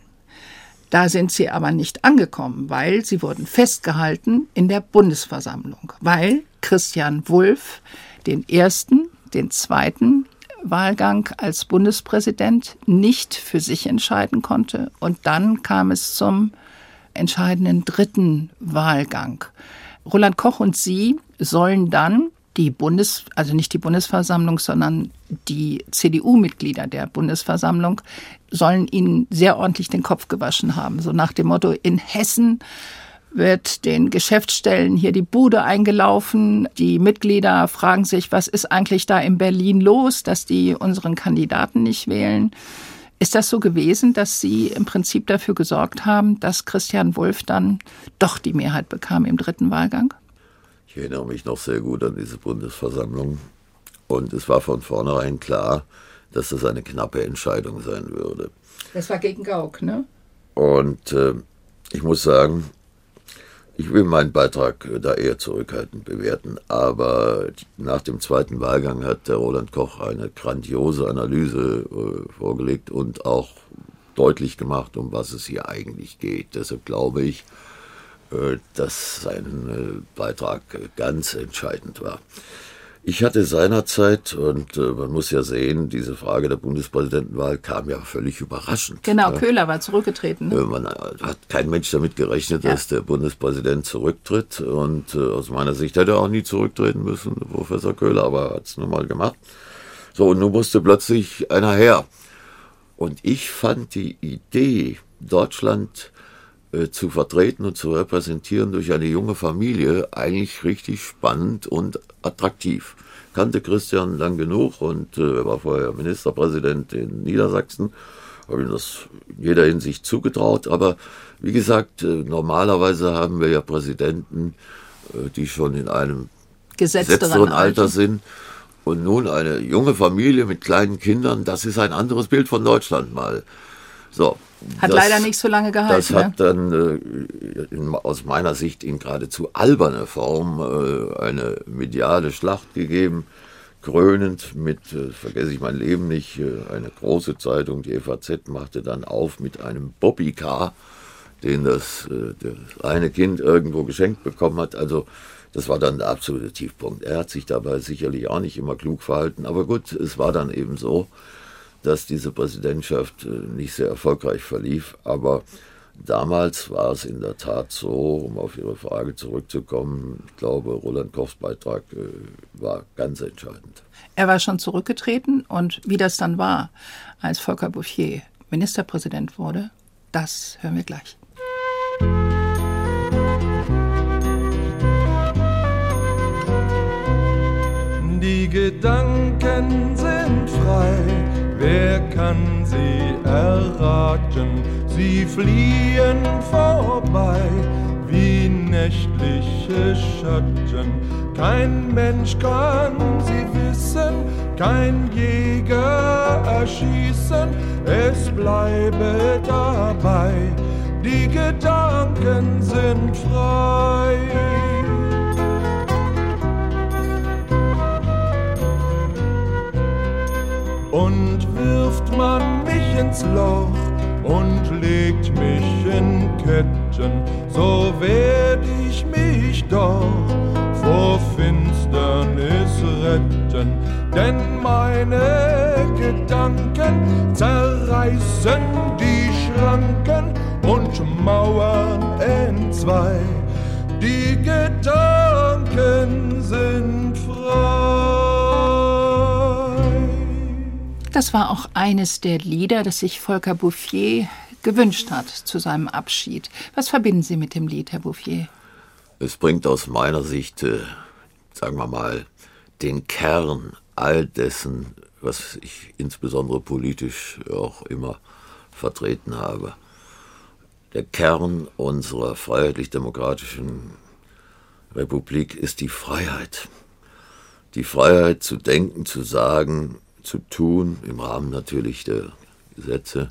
Da sind Sie aber nicht angekommen, weil Sie wurden festgehalten in der Bundesversammlung, weil Christian Wulff den ersten, den zweiten Wahlgang als Bundespräsident nicht für sich entscheiden konnte. Und dann kam es zum entscheidenden dritten Wahlgang. Roland Koch und Sie sollen dann die Bundes, also nicht die Bundesversammlung, sondern die CDU-Mitglieder der Bundesversammlung sollen ihnen sehr ordentlich den Kopf gewaschen haben. So nach dem Motto, in Hessen wird den Geschäftsstellen hier die Bude eingelaufen. Die Mitglieder fragen sich, was ist eigentlich da in Berlin los, dass die unseren Kandidaten nicht wählen. Ist das so gewesen, dass Sie im Prinzip dafür gesorgt haben, dass Christian Wulff dann doch die Mehrheit bekam im dritten Wahlgang? Ich erinnere mich noch sehr gut an diese Bundesversammlung. Und es war von vornherein klar, dass das eine knappe Entscheidung sein würde. Das war gegen Gauck, ne? Und äh, ich muss sagen, ich will meinen Beitrag äh, da eher zurückhaltend bewerten, aber nach dem zweiten Wahlgang hat der Roland Koch eine grandiose Analyse äh, vorgelegt und auch deutlich gemacht, um was es hier eigentlich geht. Deshalb glaube ich, äh, dass sein Beitrag ganz entscheidend war. Ich hatte seinerzeit, und äh, man muss ja sehen, diese Frage der Bundespräsidentenwahl kam ja völlig überraschend. Genau, ja. Köhler war zurückgetreten. Ne? Man hat kein Mensch damit gerechnet, Ja. dass der Bundespräsident zurücktritt. Und äh, aus meiner Sicht hätte er auch nie zurücktreten müssen, Professor Köhler, aber er hat es nun mal gemacht. So, und nun musste plötzlich einer her. Und ich fand die Idee, Deutschland äh, zu vertreten und zu repräsentieren durch eine junge Familie eigentlich richtig spannend und attraktiv. Kannte Christian lang genug und äh, er war vorher Ministerpräsident in Niedersachsen, habe ihm das in jeder Hinsicht zugetraut. Aber wie gesagt, äh, normalerweise haben wir ja Präsidenten, die schon in einem Gesetzteren Alter. sind. Und nun eine junge Familie mit kleinen Kindern, das ist ein anderes Bild von Deutschland mal. So. Hat das- leider nicht so lange gehalten. Das ne? hat dann äh, in, aus meiner Sicht in geradezu alberne Form äh, eine mediale Schlacht gegeben. Krönend mit, äh, vergesse ich mein Leben nicht, äh, eine große Zeitung, die FAZ, machte dann auf mit einem Bobbycar, den das, äh, das eine Kind irgendwo geschenkt bekommen hat. Also das war dann der absolute Tiefpunkt. Er hat sich dabei sicherlich auch nicht immer klug verhalten, aber gut, es war dann eben so, dass diese Präsidentschaft äh, nicht sehr erfolgreich verlief. Aber damals war es in der Tat so, um auf Ihre Frage zurückzukommen, ich glaube, Roland Kochs Beitrag äh, war ganz entscheidend. Er war schon zurückgetreten und wie das dann war, als Volker Bouffier Ministerpräsident wurde, das hören wir gleich. Die Gedanken sind frei, wer kann sie erraten? Sie fliehen vorbei wie nächtliche Schatten. Kein Mensch kann sie wissen, kein Jäger erschießen, es bleibe dabei. Die Gedanken sind frei. Und wirft man mich ins Loch und legt mich in Ketten, so werd ich mich doch vor Finsternis retten. Denn meine Gedanken zerreißen die Schranken und Mauern entzwei. Die Gedanken sind frei. Das war auch eines der Lieder, das sich Volker Bouffier gewünscht hat zu seinem Abschied. Was verbinden Sie mit dem Lied, Herr Bouffier? Es bringt aus meiner Sicht, äh, sagen wir mal, den Kern all dessen, was ich insbesondere politisch auch immer vertreten habe. Der Kern unserer freiheitlich-demokratischen Republik ist die Freiheit. Die Freiheit zu denken, zu sagen, zu tun, im Rahmen natürlich der Gesetze,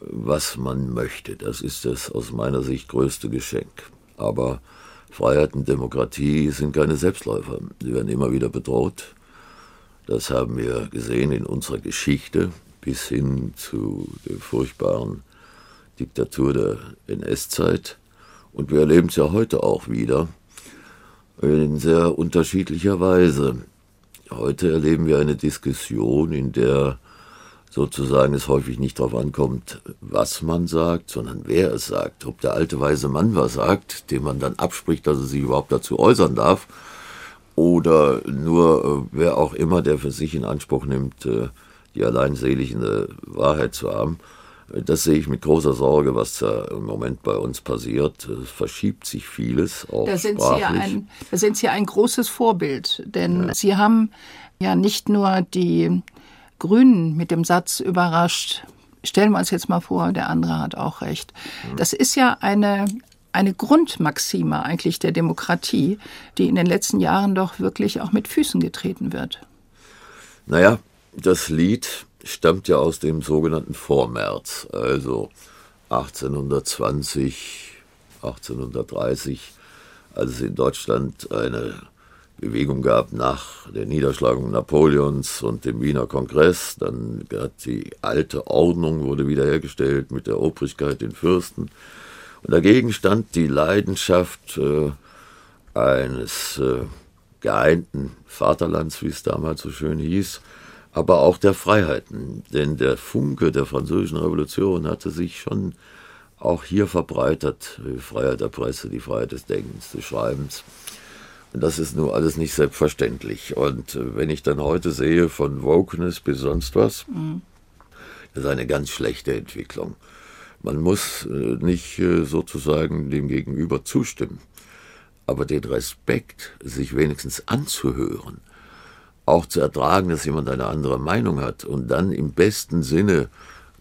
was man möchte. Das ist das aus meiner Sicht größte Geschenk. Aber Freiheit und Demokratie sind keine Selbstläufer. Sie werden immer wieder bedroht. Das haben wir gesehen in unserer Geschichte bis hin zu der furchtbaren Diktatur der NS-Zeit. Und wir erleben es ja heute auch wieder in sehr unterschiedlicher Weise. Heute erleben wir eine Diskussion, in der sozusagen es häufig nicht darauf ankommt, was man sagt, sondern wer es sagt. Ob der alte weise Mann was sagt, dem man dann abspricht, dass er sich überhaupt dazu äußern darf, oder nur äh, wer auch immer, der für sich in Anspruch nimmt, äh, die alleinselige Wahrheit zu haben. Äh, Das sehe ich mit großer Sorge, was da im Moment bei uns passiert. Es verschiebt sich vieles, auch Da sind, Sie ja sprachlich. ein, da sind Sie ein großes Vorbild, denn Sie haben ja nicht nur die Grünen mit dem Satz überrascht, stellen wir uns jetzt mal vor, der andere hat auch recht. Das ist ja eine, eine Grundmaxime eigentlich der Demokratie, die in den letzten Jahren doch wirklich auch mit Füßen getreten wird. Naja, das Lied stammt ja aus dem sogenannten Vormärz, also 1820, 1830, als es in Deutschland eine Bewegung gab nach der Niederschlagung Napoleons und dem Wiener Kongress. Dann hat die alte Ordnung wurde wiederhergestellt mit der Obrigkeit, den Fürsten. Und dagegen stand die Leidenschaft äh, eines äh, geeinten Vaterlands, wie es damals so schön hieß, aber auch der Freiheiten. Denn der Funke der französischen Revolution hatte sich schon auch hier verbreitert. Die Freiheit der Presse, die Freiheit des Denkens, des Schreibens. Und das ist nur alles nicht selbstverständlich. Und äh, wenn ich dann heute sehe, von Wokeness bis sonst was, mhm. das ist eine ganz schlechte Entwicklung. Man muss äh, nicht äh, sozusagen dem Gegenüber zustimmen aber den Respekt, sich wenigstens anzuhören, auch zu ertragen, dass jemand eine andere Meinung hat und dann im besten Sinne,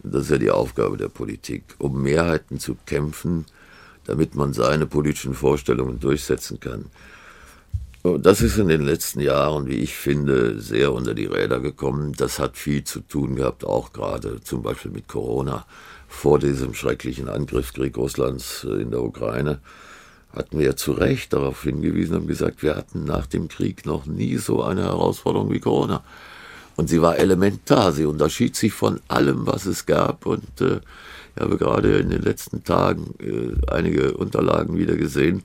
das ist ja die Aufgabe der Politik, um Mehrheiten zu kämpfen, damit man seine politischen Vorstellungen durchsetzen kann. Das ist in den letzten Jahren, wie ich finde, sehr unter die Räder gekommen. Das hat viel zu tun gehabt, auch gerade zum Beispiel mit Corona, vor diesem schrecklichen Angriffskrieg Russlands in der Ukraine hatten wir ja zu Recht darauf hingewiesen und gesagt, wir hatten nach dem Krieg noch nie so eine Herausforderung wie Corona. Und sie war elementar, sie unterschied sich von allem, was es gab. Und äh, ich habe gerade in den letzten Tagen äh, einige Unterlagen wieder gesehen.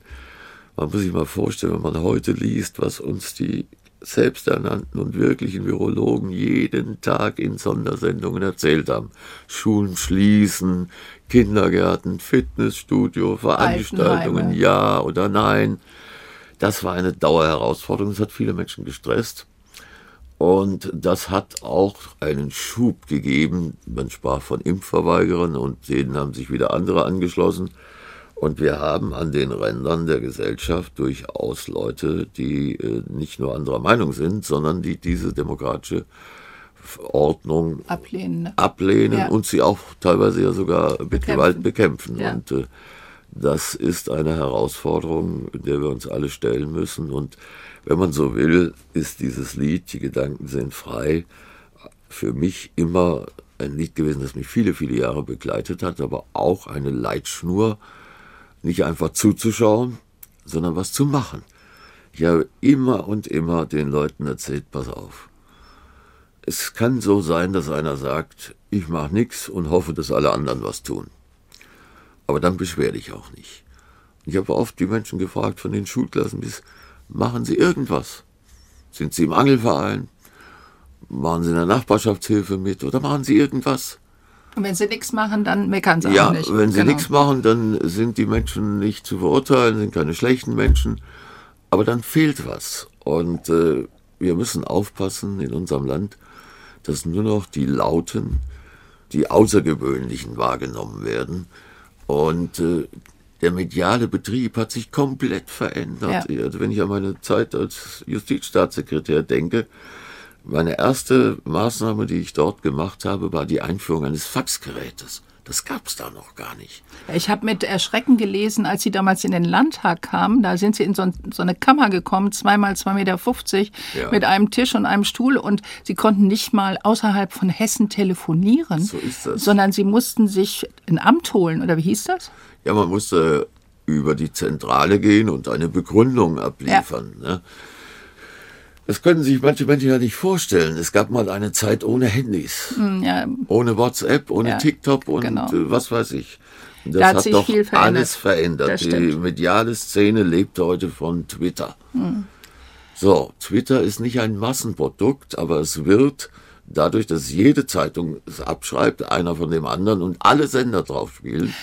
Man muss sich mal vorstellen, wenn man heute liest, was uns die selbsternannten und wirklichen Virologen jeden Tag in Sondersendungen erzählt haben. Schulen schließen, Kindergärten, Fitnessstudio, Veranstaltungen, ja oder nein. Das war eine Dauerherausforderung. Das hat viele Menschen gestresst. Und das hat auch einen Schub gegeben. Man sprach von Impfverweigerern und denen haben sich wieder andere angeschlossen. Und wir haben an den Rändern der Gesellschaft durchaus Leute, die äh, nicht nur anderer Meinung sind, sondern die diese demokratische Ordnung ablehnen, ne? ablehnen ja. und sie auch teilweise ja sogar mit bekämpfen. Gewalt bekämpfen. Ja. Und äh, das ist eine Herausforderung, der wir uns alle stellen müssen. Und wenn man so will, ist dieses Lied, die Gedanken sind frei, für mich immer ein Lied gewesen, das mich viele, viele Jahre begleitet hat, aber auch eine Leitschnur, nicht einfach zuzuschauen, sondern was zu machen. Ich habe immer und immer den Leuten erzählt, pass auf. Es kann so sein, dass einer sagt, ich mache nichts und hoffe, dass alle anderen was tun. Aber dann beschwer dich auch nicht. Ich habe oft die Menschen gefragt von den Schulklassen bis, machen Sie irgendwas? Sind Sie im Angelverein? Machen Sie in der Nachbarschaftshilfe mit oder machen Sie irgendwas? Und wenn sie nichts machen, dann meckern sie ja, auch nicht. Ja, wenn sie genau. nichts machen, dann sind die Menschen nicht zu verurteilen, sind keine schlechten Menschen. Aber dann fehlt was. Und äh, wir müssen aufpassen in unserem Land, dass nur noch die Lauten, die Außergewöhnlichen wahrgenommen werden. Und äh, der mediale Betrieb hat sich komplett verändert. Ja. Also wenn ich an meine Zeit als Justizstaatssekretär denke, meine erste Maßnahme, die ich dort gemacht habe, war die Einführung eines Faxgerätes. Das gab es da noch gar nicht. Ich habe mit Erschrecken gelesen, als Sie damals in den Landtag kamen, da sind Sie in so, so eine Kammer gekommen, zweimal zwei Meter, fünfzig, ja. mit einem Tisch und einem Stuhl und Sie konnten nicht mal außerhalb von Hessen telefonieren, so sondern Sie mussten sich ein Amt holen, oder wie hieß das? Ja, man musste über die Zentrale gehen und eine Begründung abliefern. Ja. Ne? Das können sich manche Menschen ja nicht vorstellen. Es gab mal eine Zeit ohne Handys, hm, ja. ohne WhatsApp, ohne ja, TikTok und genau. Äh, was weiß ich. Das da hat, hat doch verändert. alles verändert. Die mediale Szene lebt heute von Twitter. Hm. So, Twitter ist nicht ein Massenprodukt, aber es wird dadurch, dass jede Zeitung es abschreibt, einer von dem anderen und alle Sender drauf spielen,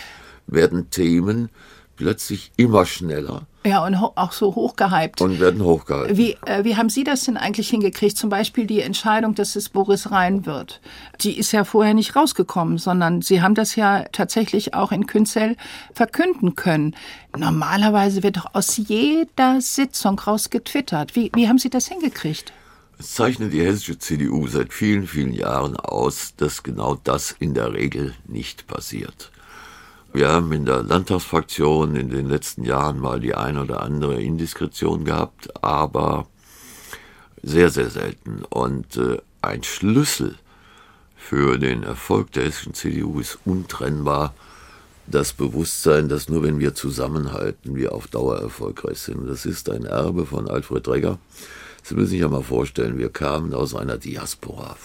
werden Themen plötzlich immer schneller. Ja, und auch so hochgehypt. Und werden hochgehypt. Wie, äh, wie haben Sie das denn eigentlich hingekriegt? Zum Beispiel die Entscheidung, dass es Boris Rhein wird. Die ist ja vorher nicht rausgekommen, sondern Sie haben das ja tatsächlich auch in Künzell verkünden können. Normalerweise wird doch aus jeder Sitzung rausgetwittert. Wie, wie haben Sie das hingekriegt? Es zeichnet die hessische CDU seit vielen, vielen Jahren aus, dass genau das in der Regel nicht passiert. Wir haben in der Landtagsfraktion in den letzten Jahren mal die ein oder andere Indiskretion gehabt, aber sehr, sehr selten. Und äh, ein Schlüssel für den Erfolg der hessischen CDU ist untrennbar das Bewusstsein, dass nur wenn wir zusammenhalten, wir auf Dauer erfolgreich sind. Das ist ein Erbe von Alfred Regger. Sie müssen sich ja mal vorstellen, wir kamen aus einer Diaspora.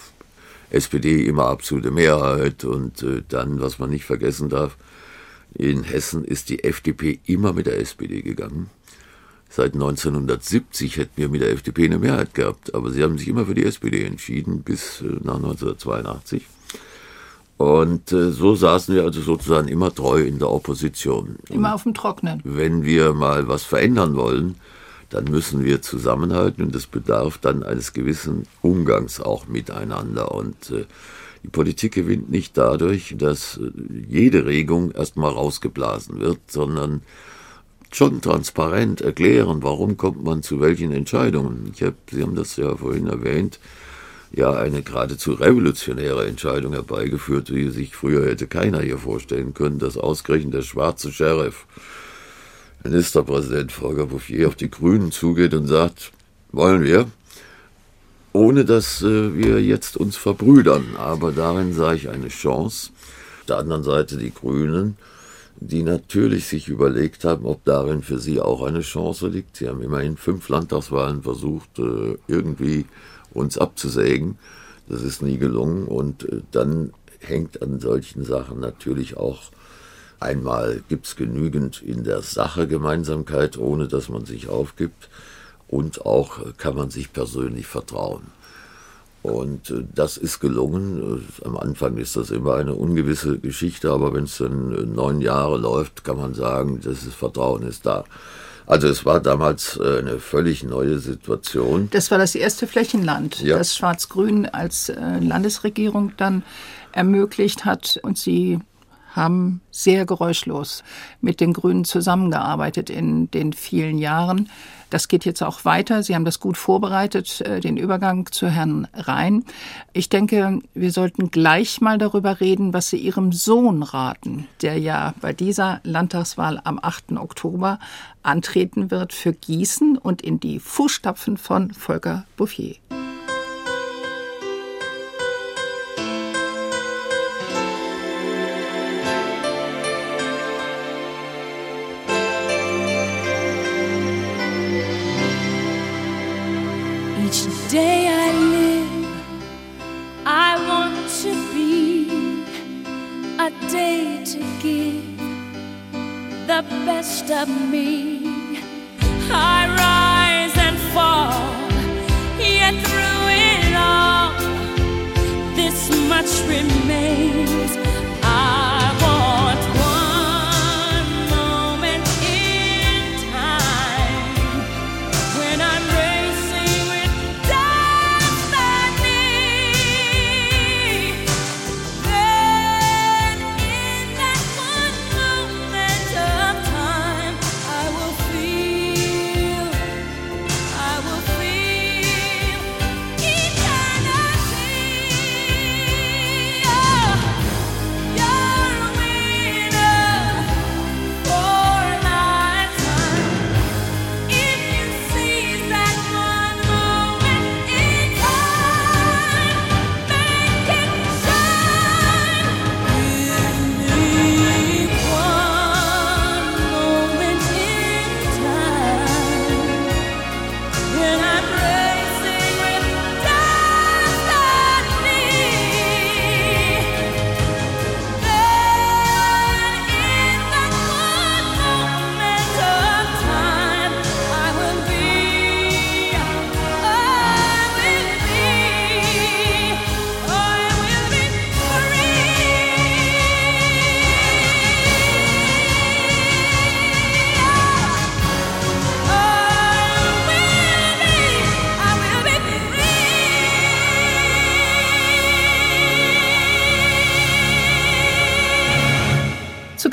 SPD immer absolute Mehrheit und äh, dann, was man nicht vergessen darf, in Hessen ist die FDP immer mit der SPD gegangen. Seit 1970 hätten wir mit der FDP eine Mehrheit gehabt, aber sie haben sich immer für die SPD entschieden, bis äh, nach 1982. Und äh, so saßen wir also sozusagen immer treu in der Opposition. Immer auf dem Trocknen. Wenn wir mal was verändern wollen, dann müssen wir zusammenhalten und es bedarf dann eines gewissen Umgangs auch miteinander. Und äh, die Politik gewinnt nicht dadurch, dass äh, jede Regung erstmal rausgeblasen wird, sondern schon transparent erklären, warum kommt man zu welchen Entscheidungen. Ich hab, Sie haben das ja vorhin erwähnt, ja eine geradezu revolutionäre Entscheidung herbeigeführt, wie sich früher hätte keiner hier vorstellen können, dass ausgerechnet der schwarze Sheriff, Ministerpräsident Volker Bouffier, auf die Grünen zugeht und sagt, wollen wir, ohne dass äh, wir jetzt uns verbrüdern. Aber darin sah ich eine Chance. Auf der anderen Seite die Grünen, die natürlich sich überlegt haben, ob darin für sie auch eine Chance liegt. Sie haben immerhin fünf Landtagswahlen versucht, äh, irgendwie uns abzusägen. Das ist nie gelungen. Und äh, dann hängt an solchen Sachen natürlich auch einmal gibt es genügend in der Sache Gemeinsamkeit, ohne dass man sich aufgibt. Und auch kann man sich persönlich vertrauen. Und äh, das ist gelungen. Am Anfang ist das immer eine ungewisse Geschichte, aber wenn es dann neun Jahre läuft, kann man sagen, das Vertrauen ist da. Also es war damals äh, eine völlig neue Situation. Das war das erste Flächenland, ja. das Schwarz-Grün als äh, Landesregierung dann ermöglicht hat und sie haben sehr geräuschlos mit den Grünen zusammengearbeitet in den vielen Jahren. Das geht jetzt auch weiter. Sie haben das gut vorbereitet, äh, den Übergang zu Herrn Rhein. Ich denke, wir sollten gleich mal darüber reden, was Sie Ihrem Sohn raten, der ja bei dieser Landtagswahl am 8. Oktober antreten wird für Gießen und in die Fußstapfen von Volker Bouffier. The best of me. I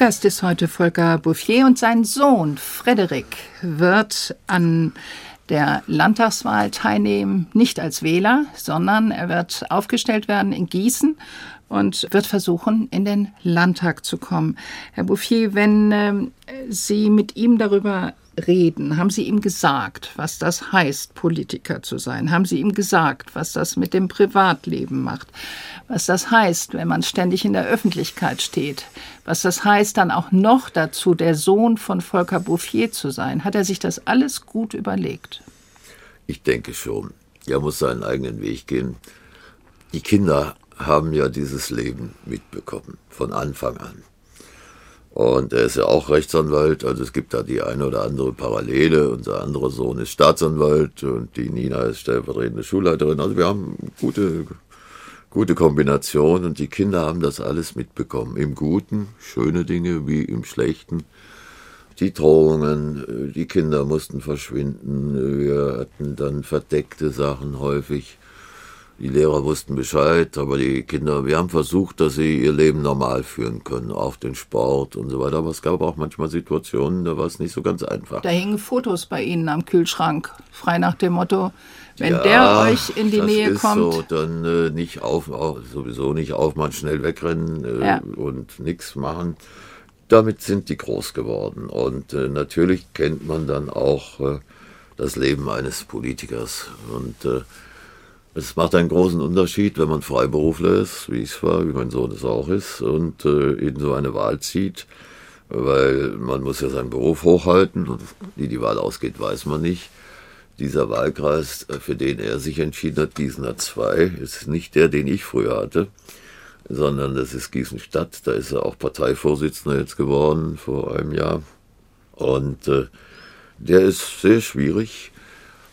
Gast ist heute Volker Bouffier und sein Sohn Frederik wird an der Landtagswahl teilnehmen, nicht als Wähler, sondern er wird aufgestellt werden in Gießen und wird versuchen, in den Landtag zu kommen. Herr Bouffier, wenn ähm, Sie mit ihm darüber reden, haben Sie ihm gesagt, was das heißt, Politiker zu sein? Haben Sie ihm gesagt, was das mit dem Privatleben macht? Was das heißt, wenn man ständig in der Öffentlichkeit steht? Was das heißt, dann auch noch dazu der Sohn von Volker Bouffier zu sein? Hat er sich das alles gut überlegt? Ich denke schon. Er muss seinen eigenen Weg gehen. Die Kinder haben ja dieses Leben mitbekommen, von Anfang an. Und er ist ja auch Rechtsanwalt, also es gibt da die eine oder andere Parallele. Unser anderer Sohn ist Staatsanwalt und die Nina ist stellvertretende Schulleiterin. Also wir haben gute, gute Kombination und die Kinder haben das alles mitbekommen. Im Guten, schöne Dinge wie im Schlechten. Die Drohungen, die Kinder mussten verschwinden. Wir hatten dann verdeckte Sachen häufig. Die Lehrer wussten Bescheid, aber die Kinder, wir haben versucht, dass sie ihr Leben normal führen können, auch den Sport und so weiter. Aber es gab auch manchmal Situationen, da war es nicht so ganz einfach. Da hingen Fotos bei Ihnen am Kühlschrank, frei nach dem Motto, wenn ja, der euch in die Nähe kommt. So, dann äh, nicht auf, auf, sowieso nicht aufmachen, schnell wegrennen äh, ja. und nichts machen. Damit sind die groß geworden. Und äh, natürlich kennt man dann auch äh, das Leben eines Politikers. Und äh, es macht einen großen Unterschied, wenn man Freiberufler ist, wie ich es war, wie mein Sohn es auch ist, und äh, in so eine Wahl zieht, weil man muss ja seinen Beruf hochhalten und wie die Wahl ausgeht, weiß man nicht. Dieser Wahlkreis, äh, für den er sich entschieden hat, Gießener 2, ist nicht der, den ich früher hatte, sondern das ist Gießen-Stadt. Da ist er auch Parteivorsitzender jetzt geworden vor einem Jahr. Und äh, der ist sehr schwierig.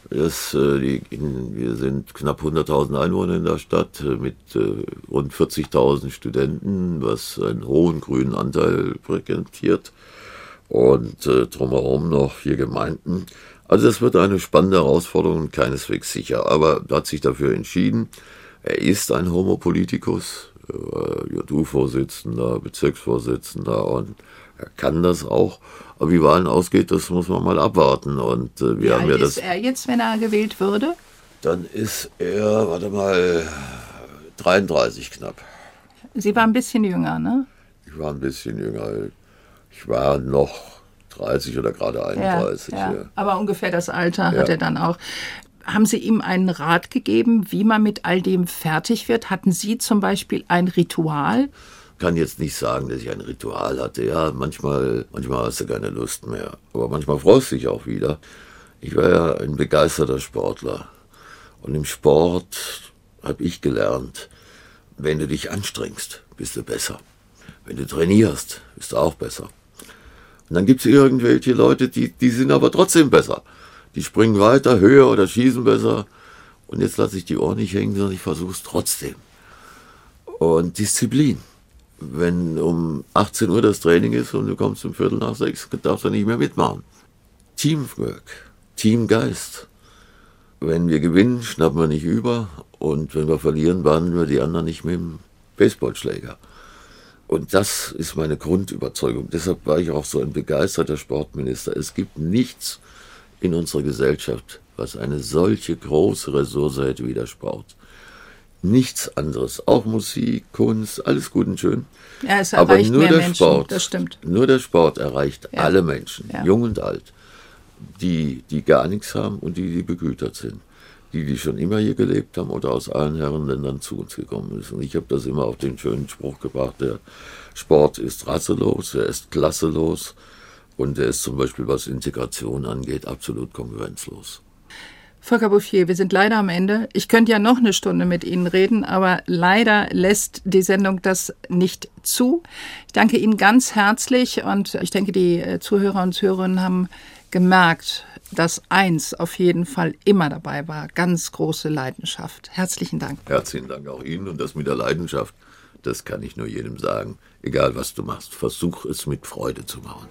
Das, äh, die, wir sind knapp 100.000 Einwohner in der Stadt äh, mit äh, rund 40.000 Studenten, was einen hohen grünen Anteil präsentiert. Und äh, drumherum noch vier Gemeinden. Also es wird eine spannende Herausforderung, keineswegs sicher. Aber er hat sich dafür entschieden. Er ist ein Homopolitikus, äh, JU-Vorsitzender, Bezirksvorsitzender und er kann das auch. Aber wie Wahlen ausgeht, das muss man mal abwarten. Und äh, wir wie haben ja das. ist er jetzt, wenn er gewählt würde? Dann ist er, warte mal, 33 knapp. Sie war ein bisschen jünger, ne? Ich war ein bisschen jünger. Ich war noch 30 oder gerade 31. Ja, ja. Aber ungefähr das Alter ja. hat er dann auch. Haben Sie ihm einen Rat gegeben, wie man mit all dem fertig wird? Hatten Sie zum Beispiel ein Ritual? kann jetzt nicht sagen, dass ich ein Ritual hatte. Ja, manchmal, manchmal hast du keine Lust mehr. Aber manchmal freust du dich auch wieder. Ich war ja ein begeisterter Sportler. Und im Sport habe ich gelernt, wenn du dich anstrengst, bist du besser. Wenn du trainierst, bist du auch besser. Und dann gibt es irgendwelche Leute, die, die sind aber trotzdem besser. Die springen weiter, höher oder schießen besser. Und jetzt lasse ich die Ohren nicht hängen, sondern ich versuche es trotzdem. Und Disziplin wenn um 18 Uhr das Training ist und du kommst um Viertel nach sechs, darfst du nicht mehr mitmachen. Teamwork, Teamgeist. Wenn wir gewinnen, schnappen wir nicht über und wenn wir verlieren, warnen wir die anderen nicht mit dem Baseballschläger. Und das ist meine Grundüberzeugung. Deshalb war ich auch so ein begeisterter Sportminister. Es gibt nichts in unserer Gesellschaft, was eine solche große Ressource hätte wie der Sport nichts anderes. Auch Musik, Kunst, alles gut und schön. Ja, es Aber nur der Menschen, Sport, das stimmt. Nur der Sport erreicht ja. alle Menschen, ja. jung und alt, die, die gar nichts haben und die, die begütert sind. Die, die schon immer hier gelebt haben oder aus allen Herrenländern zu uns gekommen sind. Und ich habe das immer auf den schönen Spruch gebracht, der Sport ist rasselos, er ist klasselos und er ist zum Beispiel, was Integration angeht, absolut konkurrenzlos. Volker Bouffier, wir sind leider am Ende. Ich könnte ja noch eine Stunde mit Ihnen reden, aber leider lässt die Sendung das nicht zu. Ich danke Ihnen ganz herzlich und ich denke, die äh, Zuhörer und Zuhörerinnen haben gemerkt, dass eins auf jeden Fall immer dabei war, ganz große Leidenschaft. Herzlichen Dank. Herzlichen Dank auch Ihnen und das mit der Leidenschaft, das kann ich nur jedem sagen. Egal was du machst, versuch es mit Freude zu machen.